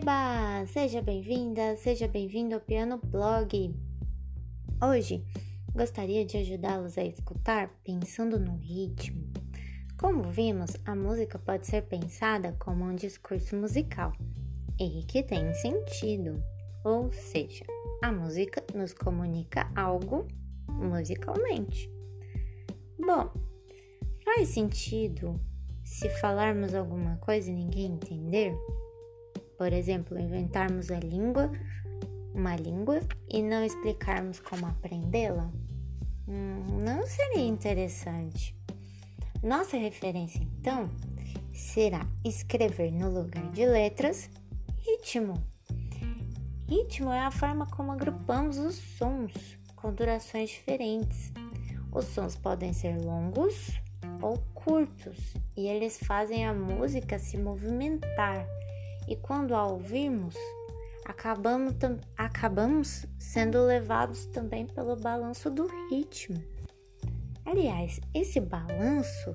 Eba! Seja bem-vinda, seja bem-vindo ao Piano Blog. Hoje gostaria de ajudá-los a escutar pensando no ritmo. Como vimos, a música pode ser pensada como um discurso musical e que tem sentido, ou seja, a música nos comunica algo musicalmente. Bom, faz sentido se falarmos alguma coisa e ninguém entender? Por exemplo, inventarmos a língua, uma língua e não explicarmos como aprendê-la? Hum, não seria interessante. Nossa referência, então, será escrever no lugar de letras ritmo. Ritmo é a forma como agrupamos os sons com durações diferentes. Os sons podem ser longos ou curtos e eles fazem a música se movimentar e quando a ouvimos, acabamos, acabamos sendo levados também pelo balanço do ritmo. Aliás, esse balanço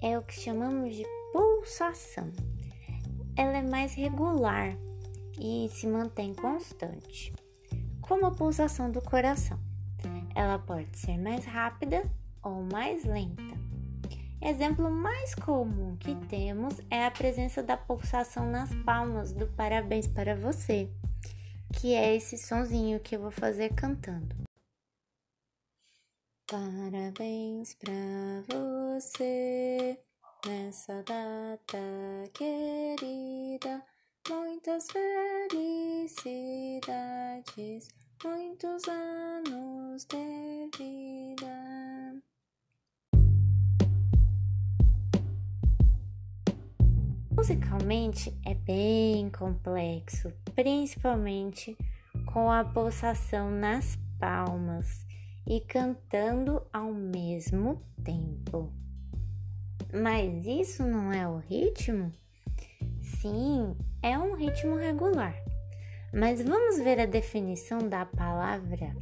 é o que chamamos de pulsação. Ela é mais regular e se mantém constante, como a pulsação do coração. Ela pode ser mais rápida ou mais lenta. Exemplo mais comum que temos é a presença da pulsação nas palmas do parabéns para você, que é esse sonzinho que eu vou fazer cantando. Parabéns para você nessa data querida, muitas felicidades, muitos anos de vida. Musicalmente é bem complexo, principalmente com a pulsação nas palmas e cantando ao mesmo tempo. Mas isso não é o ritmo? Sim, é um ritmo regular. Mas vamos ver a definição da palavra.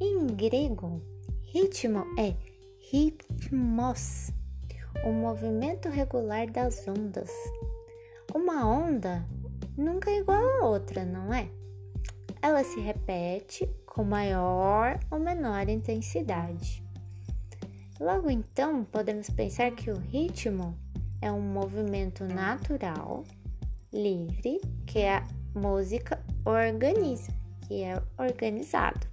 Em grego, ritmo é ritmos o movimento regular das ondas. Uma onda nunca é igual a outra, não é? Ela se repete com maior ou menor intensidade. Logo então, podemos pensar que o ritmo é um movimento natural, livre, que a música organiza, que é organizado.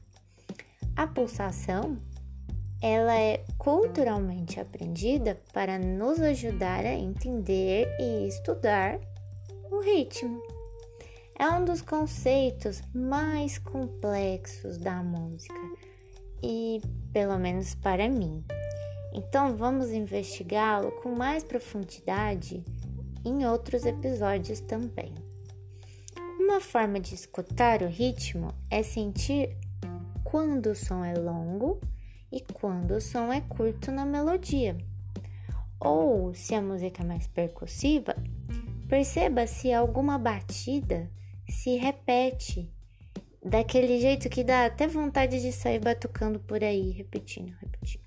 A pulsação ela é culturalmente aprendida para nos ajudar a entender e estudar o ritmo. É um dos conceitos mais complexos da música e, pelo menos para mim. Então, vamos investigá-lo com mais profundidade em outros episódios também. Uma forma de escutar o ritmo é sentir quando o som é longo e quando o som é curto na melodia. Ou, se a música é mais percussiva, perceba se alguma batida se repete daquele jeito que dá até vontade de sair batucando por aí, repetindo, repetindo.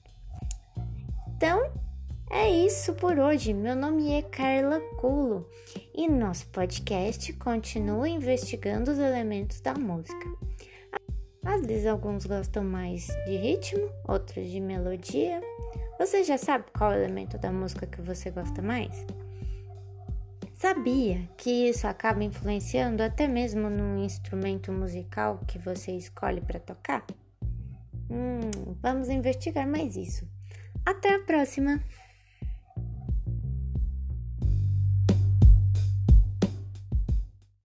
Então, é isso por hoje. Meu nome é Carla Culo e nosso podcast continua investigando os elementos da música. Às vezes alguns gostam mais de ritmo, outros de melodia. Você já sabe qual elemento da música que você gosta mais? Sabia que isso acaba influenciando até mesmo no instrumento musical que você escolhe para tocar? Hum, vamos investigar mais isso. Até a próxima!